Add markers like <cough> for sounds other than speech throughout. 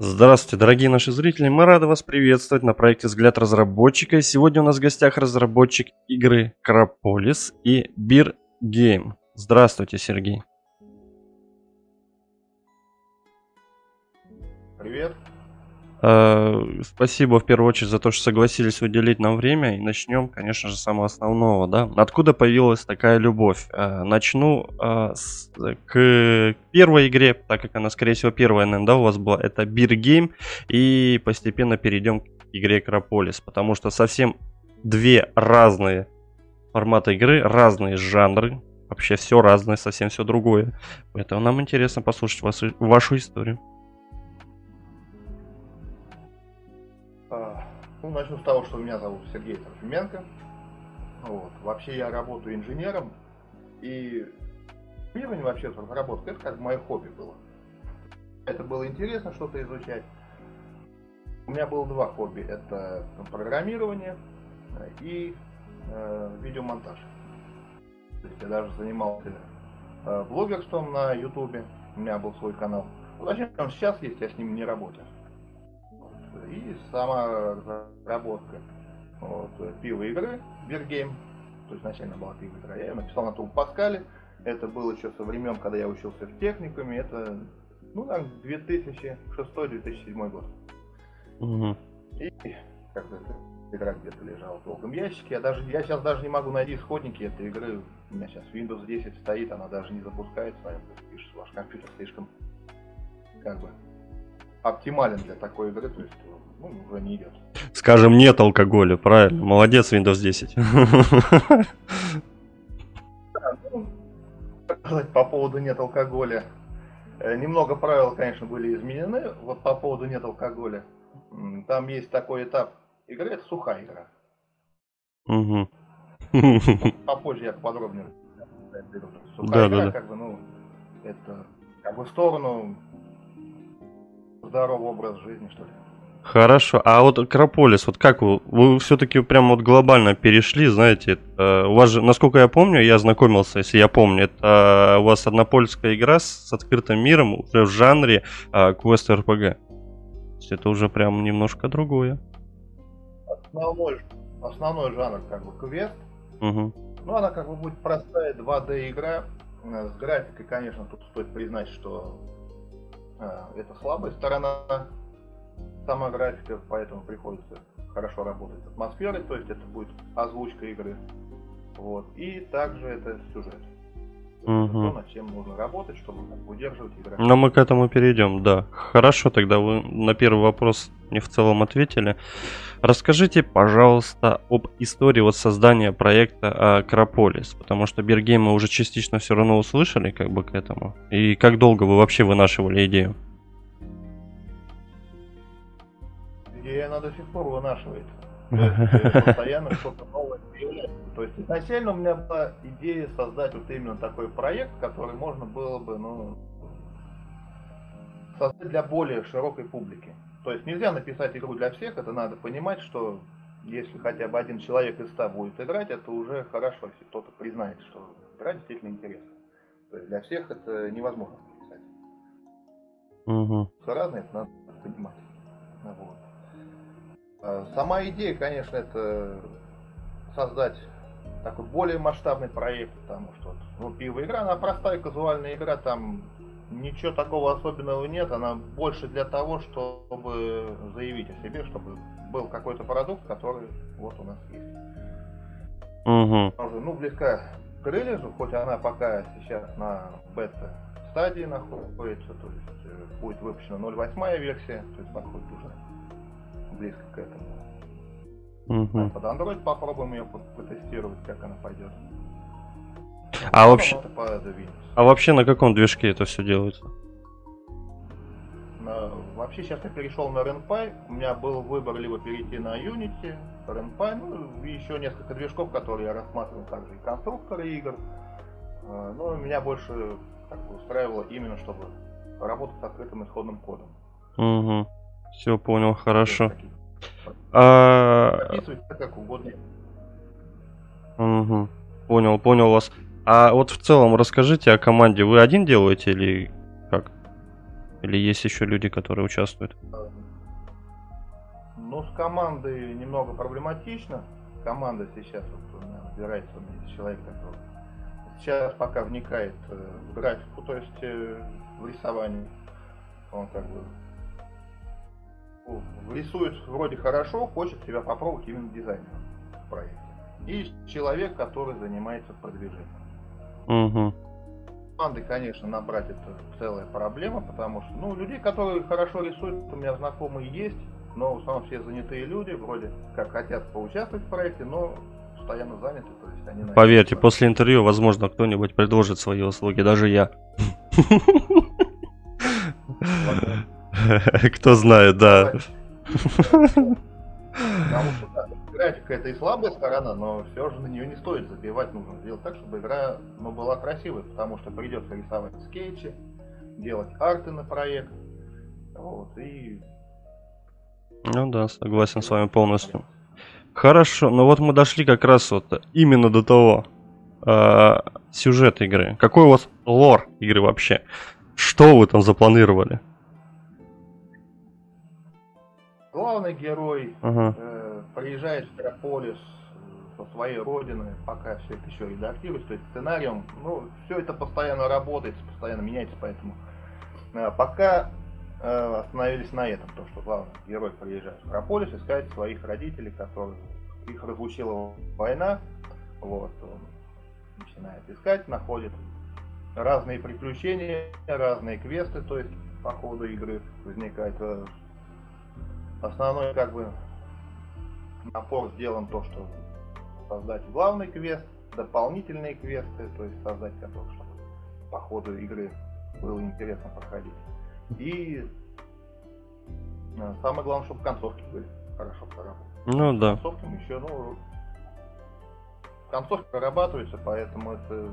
Здравствуйте, дорогие наши зрители, мы рады вас приветствовать на проекте «Взгляд разработчика». Сегодня у нас в гостях разработчик игры Краполис и Бир Гейм. Здравствуйте, Сергей. Привет. Э, Спасибо в первую очередь за то, что согласились уделить нам время. И начнем, конечно же, с самого основного. Да? Откуда появилась такая любовь? Э, Начну э, с- к первой игре, так как она, скорее всего, первая, наверное, да, у вас была. Это Beer Game. И постепенно перейдем к игре Акрополис. Потому что совсем две разные формата игры, разные жанры. Вообще все разное, совсем все другое. Поэтому нам интересно послушать вашу, вашу историю. Начну с того, что меня зовут Сергей Трофименко. Вот. Вообще я работаю инженером, и инженирование вообще разработка, это как мое хобби было. Это было интересно что-то изучать. У меня было два хобби. Это программирование и э, видеомонтаж. То есть я даже занимался э, блогерством на ютубе. У меня был свой канал. Ну, Зачем он сейчас есть, я с ним не работаю. И сама разработка вот, пиво игры Game. То есть изначально была пиво игра. Я ее написал на том Паскале. Это было еще со времен, когда я учился в техникуме. Это, ну, там, 2006-2007 год. Мгм. И как бы эта игра где-то лежала в долгом ящике. Я, даже, я сейчас даже не могу найти исходники этой игры. У меня сейчас Windows 10 стоит, она даже не запускается. Наверное, пишет, ваш компьютер слишком как бы оптимален для такой игры, то есть ну, уже не идет. Скажем, нет алкоголя, правильно. Молодец, Windows 10. Ну, как сказать, по поводу нет алкоголя. Э, Немного правил, конечно, были изменены. Вот по поводу нет алкоголя. Там есть такой этап игры, это сухая игра. Мгм. Попозже я подробнее. Сухая Да, игра, да, да. как бы, ну, это как бы в сторону здорового образа жизни, что ли. Хорошо. А вот Акрополис, вот как вы? Вы все-таки прям вот глобально перешли, знаете, это, у вас же, насколько я помню, я знакомился, если я помню, это у вас однопольская игра с, с открытым миром уже в жанре а, квест РПГ. То есть это уже прям немножко другое. Основной, основной жанр как бы квест. Мгм. Ну, она как бы будет простая 2D игра. Э, С графикой, конечно, тут стоит признать, что э, это слабая сторона. Сама графика, поэтому приходится хорошо работать с атмосферой, то есть это будет озвучка игры. Вот. И также это сюжет. Мгм. То, над чем нужно работать, чтобы удерживать игру. Но мы к этому перейдем, да. Хорошо, тогда вы на первый вопрос мне в целом ответили. Расскажите, пожалуйста, об истории вот создания проекта Акрополис, потому что Бергейм мы уже частично все равно услышали как бы к этому. И как долго вы вообще вынашивали идею? Идея она до сих пор вынашивает. Э, <laughs> постоянно что-то новое появляется. То есть изначально у меня была идея создать вот именно такой проект, который можно было бы, ну, создать для более широкой публики. То есть нельзя написать игру для всех, это надо понимать, что если хотя бы один человек из ста будет играть, это уже хорошо, если кто-то признает, что игра действительно интересна. То есть для всех это невозможно написать. Мгм. Все разное, это надо понимать. Вот. А Сама идея, конечно, это создать такой более масштабный проект, потому что вот, ну, пиво игра, она простая казуальная игра, там ничего такого особенного нет, она больше для того, чтобы заявить о себе, чтобы был какой-то продукт, который вот у нас есть. Она уже, ну, близка к релизу, хоть она пока сейчас на бета стадии находится, то есть э, будет выпущена 0.8 версия, то есть подходит уже близко к этому. Мгм. Под Android попробуем ее по- потестировать, как она пойдет. А вообще, под Windows. а вообще на каком движке это все делается? На- Вообще сейчас я перешел на RenPy, у меня был выбор либо перейти на Unity, RenPy, ну и еще несколько движков, которые я рассматривал, также и конструкторы игр. А, Но меня больше как бы устраивало именно, чтобы работать с открытым исходным кодом. Угу. Все понял, хорошо. А, как угодно. Мгм. Понял, понял вас. А вот в целом расскажите о команде. Вы один делаете или как? Или есть еще люди, которые участвуют? Ну, с командой немного проблематично. Команда сейчас, вот у меня набирается у меня человек, который сейчас пока вникает э, в графику, то есть э, в рисование. Он как бы рисует вроде хорошо, хочет себя попробовать именно дизайнером в проекте. И человек, который занимается продвижением. Угу. Команды, конечно, набрать это целая проблема, потому что, ну, людей, которые хорошо рисуют, у меня знакомые есть, но в основном все занятые люди, вроде как хотят поучаствовать в проекте, но постоянно заняты, то есть они... Поверьте, после интервью, возможно, кто-нибудь предложит свои услуги, даже я. <laughs> Кто знает, да. Потому что да, графика это и слабая сторона, но все же на нее не стоит забивать. Нужно сделать так, чтобы игра ну, была красивой, потому что придется рисовать скетчи, делать арты на проект. Вот, и... Ну да, согласен с вами полностью. Хорошо, но вот мы дошли как раз вот именно до того э, сюжет игры. Какой у вас лор игры вообще? Что вы там запланировали? Главный герой Ага. э, приезжает в Мегаполис со своей родины, пока все это еще редактируется, то есть сценарием, ну, все это постоянно работает, постоянно меняется, поэтому э, пока э, остановились на этом, то, что главный герой приезжает в Мегаполис искать своих родителей, которые их разлучила война, вот, он начинает искать, находит разные приключения, разные квесты, то есть по ходу игры возникает э, Основной как бы напор сделан то, что создать главный квест, дополнительные квесты, то есть создать которые, чтобы по ходу игры было интересно проходить. И э, самое главное, чтобы концовки были хорошо проработаны. Ну да. Концовки еще, ну, концовки прорабатываются, поэтому это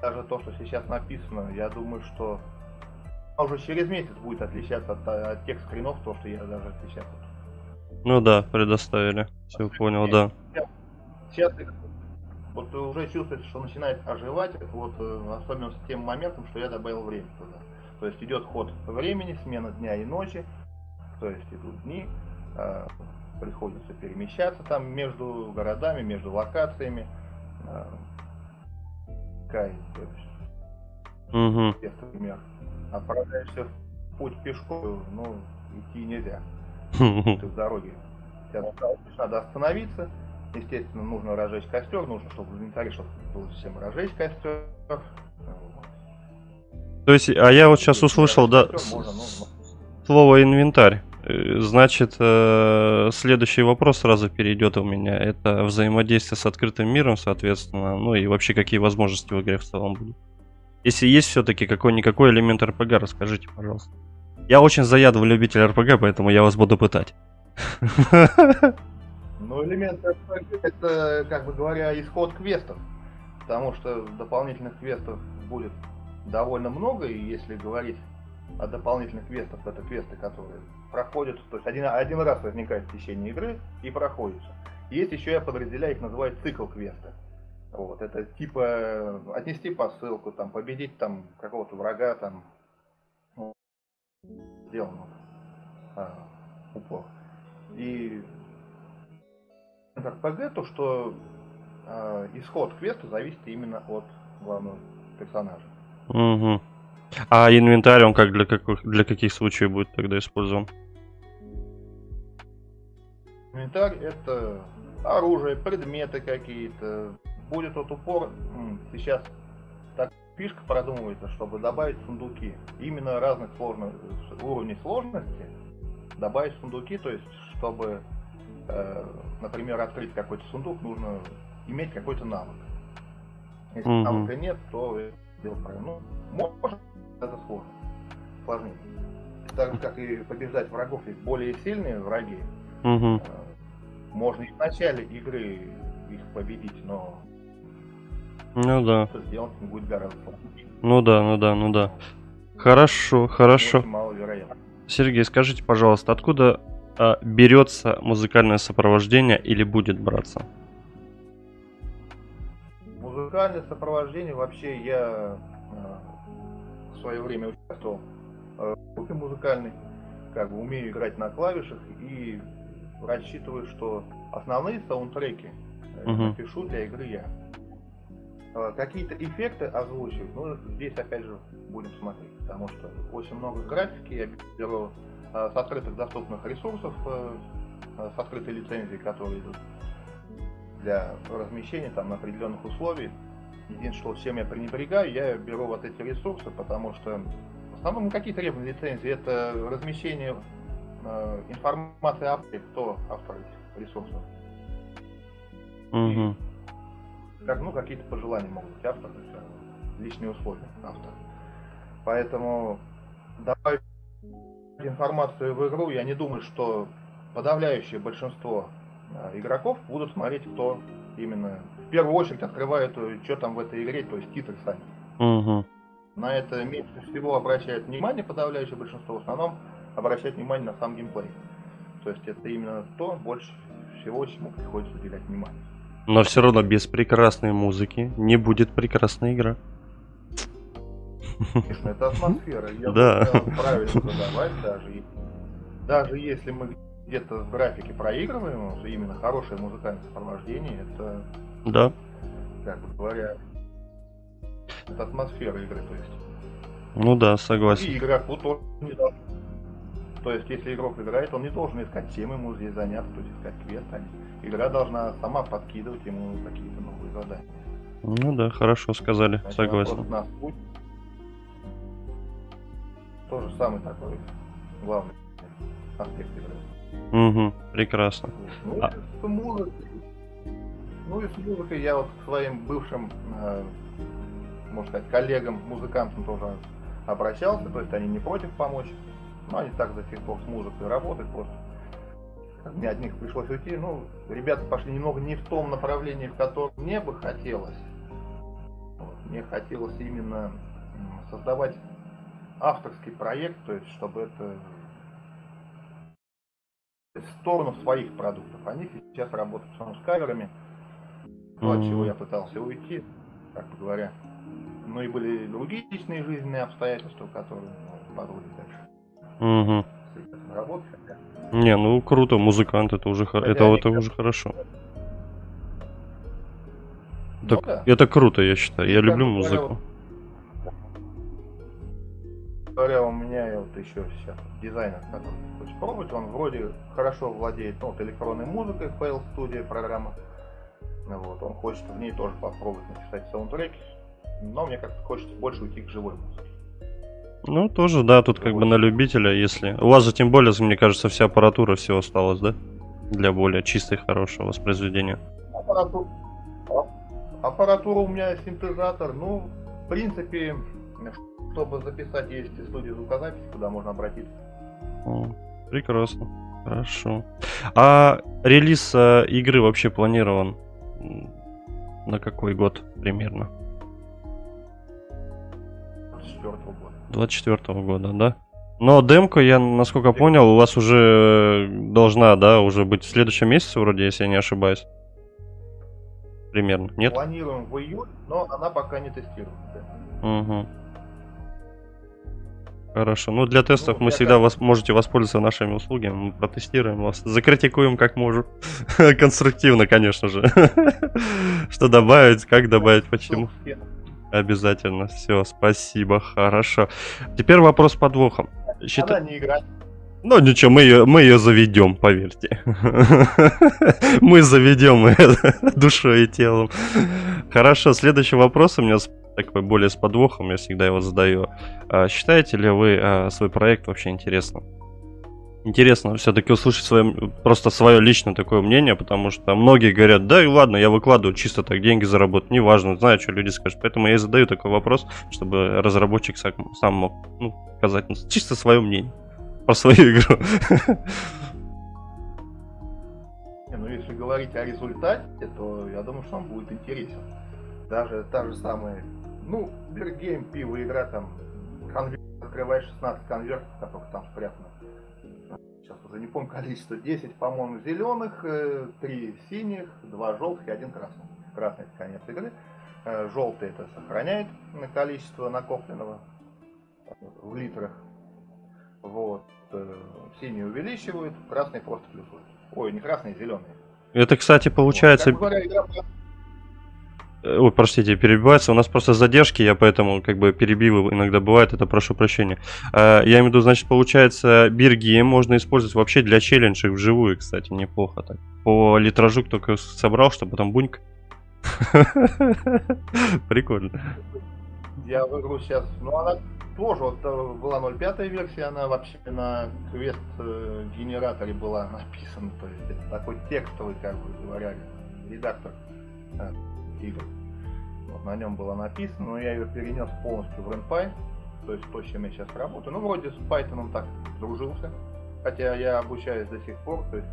даже то, что сейчас написано, я думаю, что а уже через месяц будет отличаться от, от тех скринов, то, что я даже сейчас. Ну да, предоставили. Все понял, да. Сейчас вот уже чувствуется, что начинает оживать, вот э, особенно с тем моментом, что я добавил время туда. То есть идет ход времени, смена дня и ночи, то есть идут дни, э, приходится перемещаться там между городами, между локациями. Э, Кай, то есть, угу. например, отправляешься в путь пешком, ну, идти нельзя. Ты в дороге. Надо остановиться. Естественно, нужно разжечь костер, нужно, чтобы в инвентаре, чтобы было всем разжечь костер. То есть, а я вот сейчас услышал, да, слово инвентарь. Э, значит, э, следующий вопрос сразу перейдет у меня. Это взаимодействие с открытым миром, соответственно, ну и вообще какие возможности в игре в целом будут. Если есть все-таки какой-никакой элемент РПГ, расскажите, пожалуйста. Я очень заядлый любитель РПГ, поэтому я вас буду пытать. Ну, элемент РПГ это, как бы говоря, исход квестов. Потому что дополнительных квестов будет довольно много, и если говорить о дополнительных квестах, это квесты, которые проходят, то есть один, один раз возникает в течение игры и проходится. Есть еще я подразделяю, их называют цикл квеста. Вот, это типа отнести посылку, там, победить там какого-то врага, там, ну, сделано а, упор. И РПГ, то, что а, исход квеста зависит именно от главного персонажа. Угу. А инвентарь, он как для каких, для каких случаев будет тогда использован? Инвентарь это оружие, предметы какие-то, будет тот упор, сейчас так фишка продумывается, чтобы добавить сундуки. Именно разных сложных уровней сложности добавить сундуки, то есть чтобы, э, например, открыть какой-то сундук, нужно иметь какой-то навык. Если mm-hmm. навыка нет, то дело правильно. Ну, может, это сложно. Сложнее. Так же, как и побеждать врагов, есть более сильные враги. Mm-hmm. Можно и в начале игры их победить, но ну да. сделать будет гораздо. Ну да, ну да, ну да. Хорошо, хорошо. Сергей, скажите, пожалуйста, откуда а, берется музыкальное сопровождение или будет браться? Музыкальное сопровождение вообще я а, в свое время участвовал группе музыкальной, как бы умею играть на клавишах и рассчитываю, что основные саундтреки uh-huh. напишу для игры я. А, какие-то эффекты озвучивать, ну, здесь опять же будем смотреть, потому что очень много графики я беру а, с открытых доступных ресурсов, э, с открытой лицензией, которые идут для размещения там на определенных условиях. Единственное, что чем я пренебрегаю, я беру вот эти ресурсы, потому что в основном какие требования лицензии? Это размещение информации о кто автор ресурсов. Угу. Как, ну, какие-то пожелания могут быть автора, личные условия автора. Поэтому добавить информацию в игру, я не думаю, что подавляющее большинство э, игроков будут смотреть, кто именно в первую очередь открывает, э, что там в этой игре, то есть титры сами. Угу. На это меньше всего обращает внимание подавляющее большинство, в основном обращает внимание на сам геймплей. То есть это именно то, больше всего, чему приходится уделять внимание. Но все равно без прекрасной музыки не будет прекрасной игры. Конечно, это атмосфера. Я да. правильно задавать даже. Даже если мы где-то в графике проигрываем, уже именно хорошее музыкальное сопровождение, это, да. как бы говоря, это атмосфера игры, то есть. Ну да, согласен. И игроку тоже не должен. То есть, если игрок играет, он не должен искать, чем ему здесь заняться, то есть искать квест. Игра должна сама подкидывать ему какие-то новые задания. Ну да, хорошо сказали, Значит, согласен. Нас путь. Тоже самый такой главный аспект игры. Угу, прекрасно. Ну, а... с музыкой. Ну и с музыкой я вот к своим бывшим, э, можно сказать, коллегам, музыкантам тоже обращался, то есть они не против помочь. Но они так до сих пор с музыкой работают, просто мне от них пришлось уйти. Ну, ребята пошли немного не в том направлении, в котором мне бы хотелось. Вот, мне хотелось именно создавать авторский проект, то есть чтобы это в сторону своих продуктов. Они сейчас работают с каверами, от чего я пытался уйти, как бы говоря. Ну и были другие личные жизненные обстоятельства, которые ну, подводят дальше. Угу. Не, ну круто, музыкант, это уже, это, это, это уже хорошо. Ну, так, да. Это круто, я считаю. Я люблю музыку. говоря, у меня вот еще сейчас дизайнер, который хочет пробовать, он вроде хорошо владеет ну, вот, электронной музыкой, Fail Studio программа. Вот, он хочет в ней тоже попробовать написать саундтреки, но мне как-то хочется больше уйти к живой музыке. Ну, тоже, да, тут как бы на любителя, если... У вас же тем более, мне кажется, вся аппаратура все осталась, да? Для более чистой, хорошего воспроизведения. Аппаратура... Аппаратура у меня синтезатор, ну, в принципе, чтобы записать, есть студия звукозаписи, куда можно обратиться. О, прекрасно. Хорошо. А релиз э, игры вообще планирован на какой год примерно? 24 года. 24 года, да? Но демка, я, насколько понял, у вас уже должна, да, уже быть в следующем месяце, вроде, если я не ошибаюсь. Примерно, нет? Планируем в июль, но она пока не тестируется. Угу. Хорошо. Ну, для тестов ну, мы всегда вас можете воспользоваться нашими услугами. Мы протестируем вас, закритикуем как можем. <laughs> Конструктивно, конечно же. <laughs> Что добавить, как добавить, почему. Обязательно. Все, спасибо, хорошо. Теперь вопрос подвохом. Счита... Она не играть. Ну ничего, мы ее, мы ее заведем, поверьте. <laughs> Мы заведем это <laughs> душой и телом. Хорошо, следующий вопрос у меня такой более с подвохом, я всегда его задаю. А считаете ли вы а, свой проект вообще интересным? Интересно все-таки услышать свое, просто свое личное такое мнение, потому что многие говорят, да и ладно, я выкладываю чисто так деньги заработать, неважно, знаю, что люди скажут. Поэтому я и задаю такой вопрос, чтобы разработчик сам, сам мог ну, сказать ну, чисто свое мнение <laughs> про свою игру. Не, ну если говорить о результате, то я думаю, что он будет интересен. Даже та же самая ну, Бергейм, пиво, игра там, конверт, открываешь 16 конвертов, которых там спрятано. Сейчас уже не помню количество, 10, по-моему, зеленых, 3 э, синих, 2 желтых и 1 красный. Красный это конец игры. Э, Желтый это сохраняет количество накопленного в литрах. Вот. Э, синий увеличивают, красный просто плюсует. Ой, не красный, зеленый. Это, кстати, получается... Вот. Говоря, игра... Э, ой, простите, перебивается. У нас просто задержки, я поэтому как бы перебиваю иногда бывает, это прошу прощения. Э, я имею в виду, значит, получается, бирги можно использовать вообще для челленджей вживую, кстати, неплохо так. По литражу только собрал, чтобы потом буньк. <laughs> Прикольно. Я в игру сейчас, ну она тоже вот э, была 0.5 версия, она вообще на квест генераторе была написана, то есть это такой текстовый, как бы говоря, редактор игр. Вот на нем было написано, но я ее перенес полностью в RenPy, то есть то, с чем я сейчас работаю. Ну, вроде с Python так дружился, хотя я обучаюсь до сих пор, то есть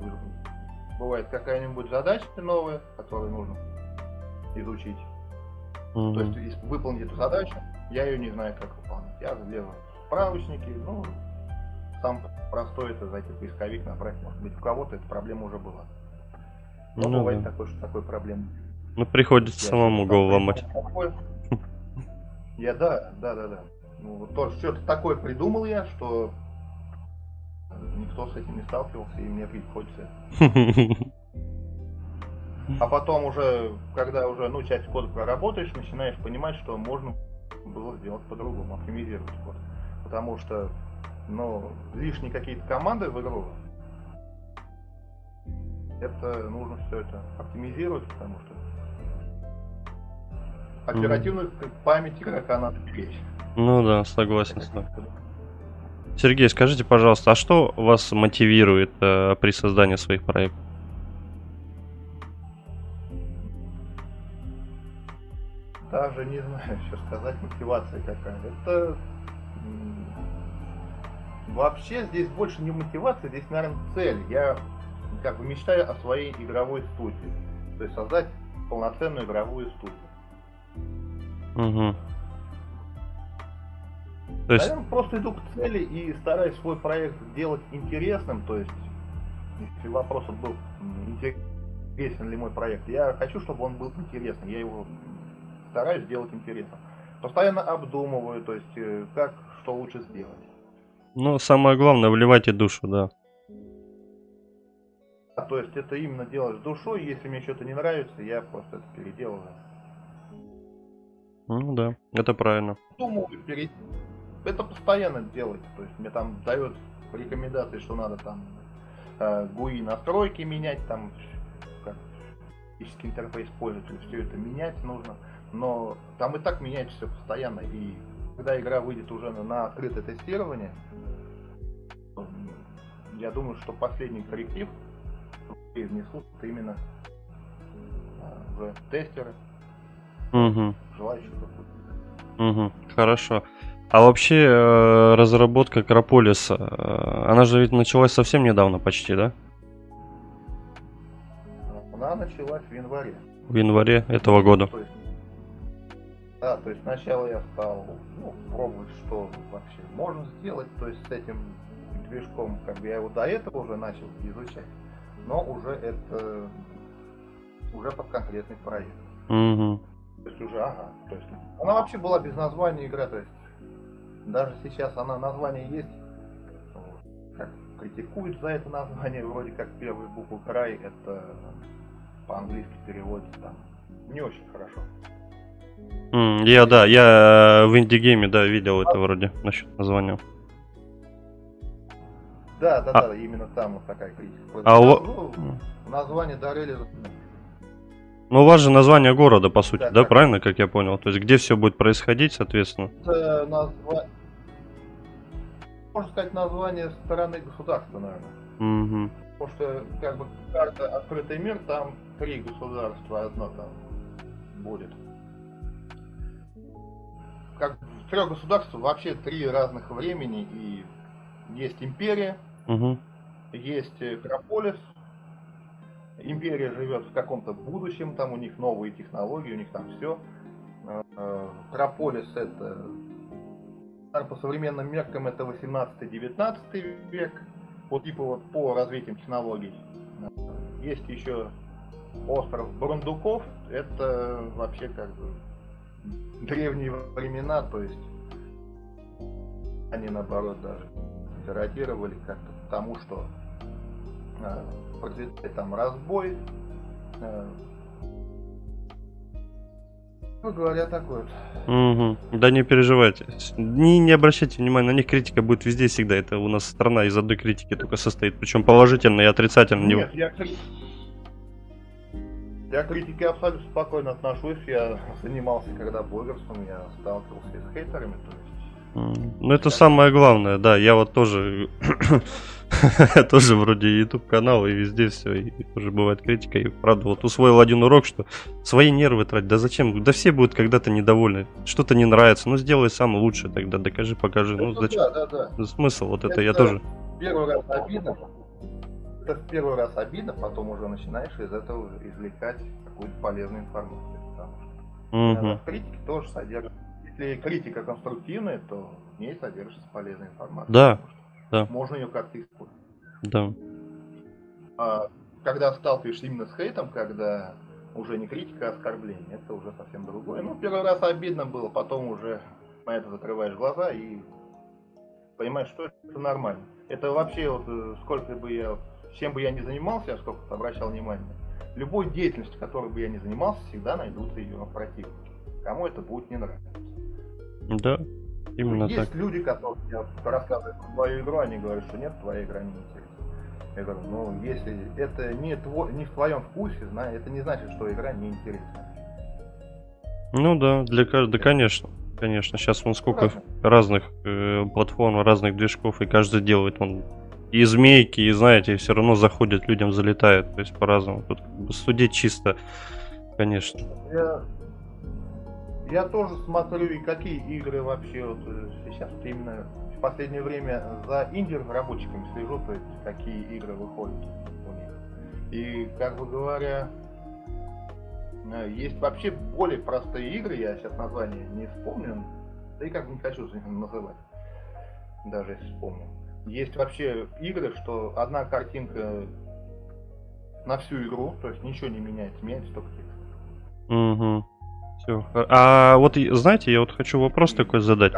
бывает какая-нибудь задача новая, которую нужно изучить. Mm-hmm. То есть выполнить эту задачу, я ее не знаю, как выполнить. Я делаю справочники, ну, сам простой это зайти в поисковик, набрать, может быть, у кого-то эта проблема уже была. Но ну, бывает да. такое, что такой проблемы ну, приходится я самому голову ломать. Я да, да, да, да. Ну, вот тоже что-то такое придумал я, что никто с этим не сталкивался, и мне приходится. А потом уже, когда уже, ну, часть кода проработаешь, начинаешь понимать, что можно было сделать по-другому, оптимизировать код. Потому что, ну, лишние какие-то команды в игру, это нужно все это оптимизировать, потому что оперативную память игрока надо беречь. Ну да, согласен с тобой. Сергей, скажите, пожалуйста, а что вас мотивирует э, при создании своих проектов? Даже не знаю, <laughs> что сказать, мотивация какая. Это вообще здесь больше не мотивация, здесь, наверное, цель. Я как бы мечтаю о своей игровой студии. То есть создать полноценную игровую студию. Угу. То есть... Наверное, просто иду к цели и стараюсь свой проект делать интересным. То есть, если вопрос был интересен ли мой проект, я хочу, чтобы он был интересным. Я его стараюсь сделать интересным. Постоянно обдумываю, то есть, э, как, что лучше сделать. Ну, самое главное, вливайте душу, да. То есть это именно делаешь душой, если мне что-то не нравится, я просто это переделываю. Ну да, это правильно. Перед... это постоянно делать. То есть мне там дают рекомендации, что надо там э, GUI настройки менять, там как интерфейс пользователя, все это менять нужно. Но там и так меняется все постоянно. И когда игра выйдет уже на, на открытое тестирование, я думаю, что последний корректив внесут именно э, уже тестеры, Угу. Желающих Угу, хорошо. А вообще э, разработка Акрополиса, э, она же ведь началась совсем недавно почти, да? Она началась в январе. В январе этого года. То есть, да, то есть сначала я стал ну, пробовать, что вообще можно сделать, то есть с этим движком, как бы я его до этого уже начал изучать, но уже это уже под конкретный проект. Угу. То есть уже, ага. То есть она вообще была без названия игра, то есть даже сейчас она название есть, как критикуют за это название, вроде как первую букву край, это по-английски переводится там не очень хорошо. Mm, я да, я в инди-гейме, да, видел а... это вроде насчет названия. Да, да, а... да, именно там вот такая критика. А у... ну, название дарили ну, у вас же название города, по сути, да, да правильно, как я понял? То есть, где все будет происходить, соответственно? Это назва... Можно сказать, название стороны государства, наверное. Угу. Потому что, как бы, карта «Открытый мир», там три государства, одно там будет. Как в трех государствах вообще три разных времени, и есть империя, угу. есть Акрополис, империя живет в каком-то будущем, там у них новые технологии, у них там все. Прополис это по современным меркам это 18-19 век, вот типа вот по развитию технологий. Есть еще остров Брундуков, это вообще как бы древние времена, то есть они наоборот даже деградировали как-то тому, что э, процветает там разбой. Э, ну, говоря такое вот. Угу. Да не переживайте. Не, не обращайте внимания, на них критика будет везде всегда. Это у нас страна из одной критики только состоит. Причем положительной и отрицательной. Нет, я, я к критике абсолютно спокойно отношусь. Я занимался когда блогерством, я сталкивался с хейтерами. То есть Ну это самое главное, да. Я вот тоже <laughs> тоже вроде YouTube канал и везде все, и тоже бывает критика. И правда, вот усвоил один урок, что свои нервы тратить. Да зачем? Да все будут когда-то недовольны. Что-то не нравится. Ну сделай сам лучше тогда, докажи, покажи. Ну это зачем? да, да, да. Смысл вот это я Это- тоже. Первый раз обидно. Это в первый раз обидно, потом уже начинаешь из этого извлекать какую-то полезную информацию. Потому что в критике тоже содержится. Если критика конструктивная, то в ней содержится полезная информация. Да, да. Можно ее как-то использовать. Да. А когда сталкиваешься именно с хейтом, когда уже не критика, а оскорбление, это уже совсем другое. Ну, первый раз обидно было, потом уже на это закрываешь глаза и понимаешь, что это нормально. Это вообще вот э, сколько бы я, чем бы я ни занимался, я сколько обращал внимание, любой деятельностью, которой бы я ни занимался, всегда найдутся ее противники. Кому это будет не нравиться. Да. Именно Есть так. люди, которые я рассказываю про твою игру, они говорят, что нет, твоя игра не интересна. Я говорю, ну если это не, твой, не в твоем вкусе, это не значит, что игра не интересна. Ну да, для каждого, да, конечно. Конечно, сейчас вон сколько разных э, платформ, разных движков, и каждый делает он и змейки, и знаете, все равно заходят, людям залетает, то есть по-разному. Тут как бы судить чисто, конечно. Я, я тоже смотрю, и какие игры вообще вот э, сейчас именно в последнее время за инди-разработчиками слежу, то есть какие игры выходят у них. И, как бы говоря, э, есть вообще более простые игры, я сейчас название не вспомню, да и как бы не хочу называть, даже если вспомню. Есть вообще игры, что одна картинка на всю игру, то есть ничего не меняется, меняется только текст. Угу. Все. А вот знаете, я вот хочу вопрос такой задать.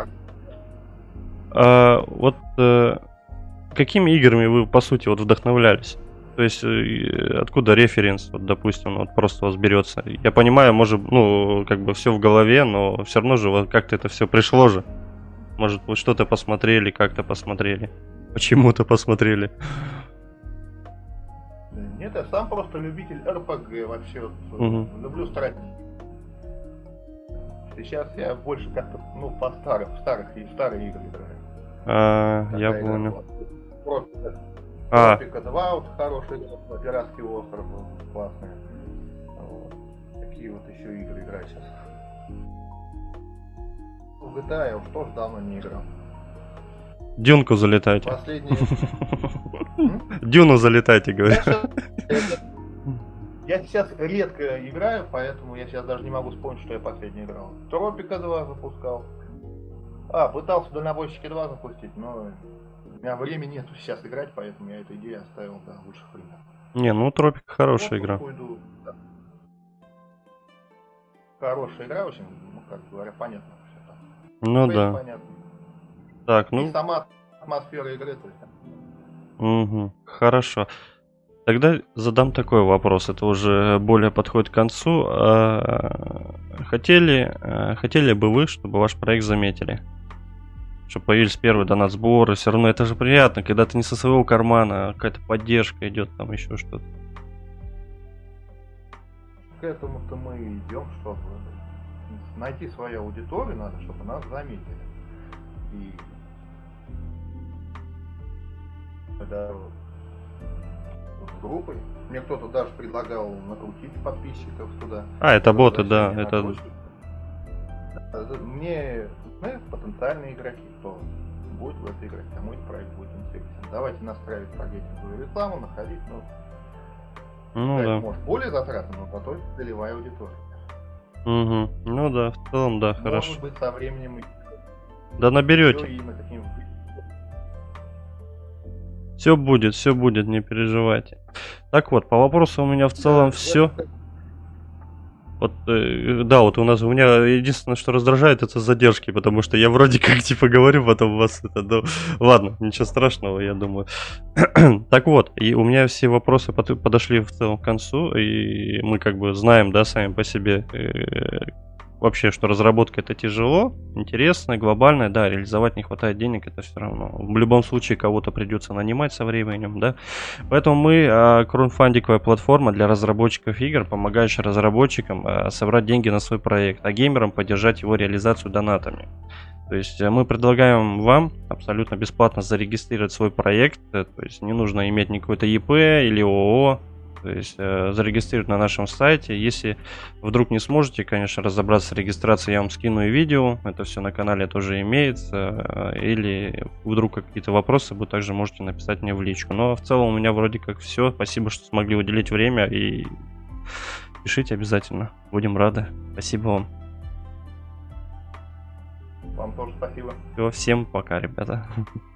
А, вот э, какими играми вы по сути вот вдохновлялись? То есть э, откуда референс, вот, допустим, вот просто у вас берется? Я понимаю, может, ну, как бы все в голове, но все равно же вот как-то это все пришло же. Может, вы что-то посмотрели, как-то посмотрели, почему-то посмотрели. Нет, я сам просто любитель РПГ вообще. Вот, Мгм. Люблю стратегии. Сейчас я больше как-то, ну, по старых, старых и старые игры играю. А, я понял. Тропика, А, Тропика 2, вот хорошая игра, Пиратский остров, классная. Вот. Такие вот еще игры играю сейчас. В GTA я уж тоже давно не играл. Дюнку залетайте. Последний... <laughs> Дюну залетайте, говорю. Я сейчас редко играю, поэтому я сейчас даже не могу вспомнить, что я последний играл. Тропика 2 запускал. А, пытался дальнобойщики 2 запустить, но у меня времени нету сейчас играть, поэтому я эту идею оставил до лучших времен. Не, ну Тропик хорошая Вот игра. уйду, да. Хорошая игра, очень, ну, как говоря, понятно. всё там. Ну да. понятно. Так, И ну, сама атмосфера игры, то есть. мгм, хорошо. Тогда задам такой вопрос. Это уже более подходит к концу. А, Хотели, а, хотели бы вы, чтобы ваш проект заметили? Чтобы появились первые донат-сборы. Все равно это же приятно, когда ты не со своего кармана, а какая-то поддержка идет, там еще что-то. К этому-то мы и идем, чтобы найти свою аудиторию надо, чтобы нас заметили. И когда группой, мне кто-то даже предлагал накрутить подписчиков туда. А, это боты, да. Это... А, Мне нужны потенциальные игроки, кто будет в это играть, кому этот проект будет интересен. Давайте настраивать таргетинговую рекламу, находить, ну, Ну сказать, да. может, более затратно, но зато целевая аудитория. Мгм. Ну да, в целом, да, хорошо. Может быть, со временем Да наберете. и на каким Все будет, все будет, не переживайте. Так вот, по вопросу у меня в целом Да, все. Вот, э, да, вот у нас, у меня единственное, что раздражает, это задержки, потому что я вроде как, <laughs> типа, говорю, потом у вас это, ну, ладно, ничего страшного, я думаю. <clears throat> так вот, и у меня все вопросы подошли в целом к концу, и мы как бы знаем, да, сами по себе, э, вообще, что разработка это тяжело, интересно, глобально, да, реализовать не хватает денег, это все равно. В любом случае кого-то придется нанимать со временем, да. Поэтому мы, а, платформа для разработчиков игр, помогающая разработчикам а, собрать деньги на свой проект, а геймерам поддержать его реализацию донатами. То есть э, мы предлагаем вам абсолютно бесплатно зарегистрировать свой проект, э, то есть не нужно иметь никакой-то ИП или ООО, то есть э, зарегистрировать на нашем сайте. Если вдруг не сможете, конечно, разобраться с регистрацией, я вам скину и видео. Это все на канале тоже имеется. Э, или вдруг какие-то вопросы, вы также можете написать мне в личку. Но в целом у меня вроде как все. Спасибо, что смогли уделить время и пишите обязательно. Будем рады. Спасибо вам. Вам тоже спасибо. Все, всем пока, ребята. <laughs>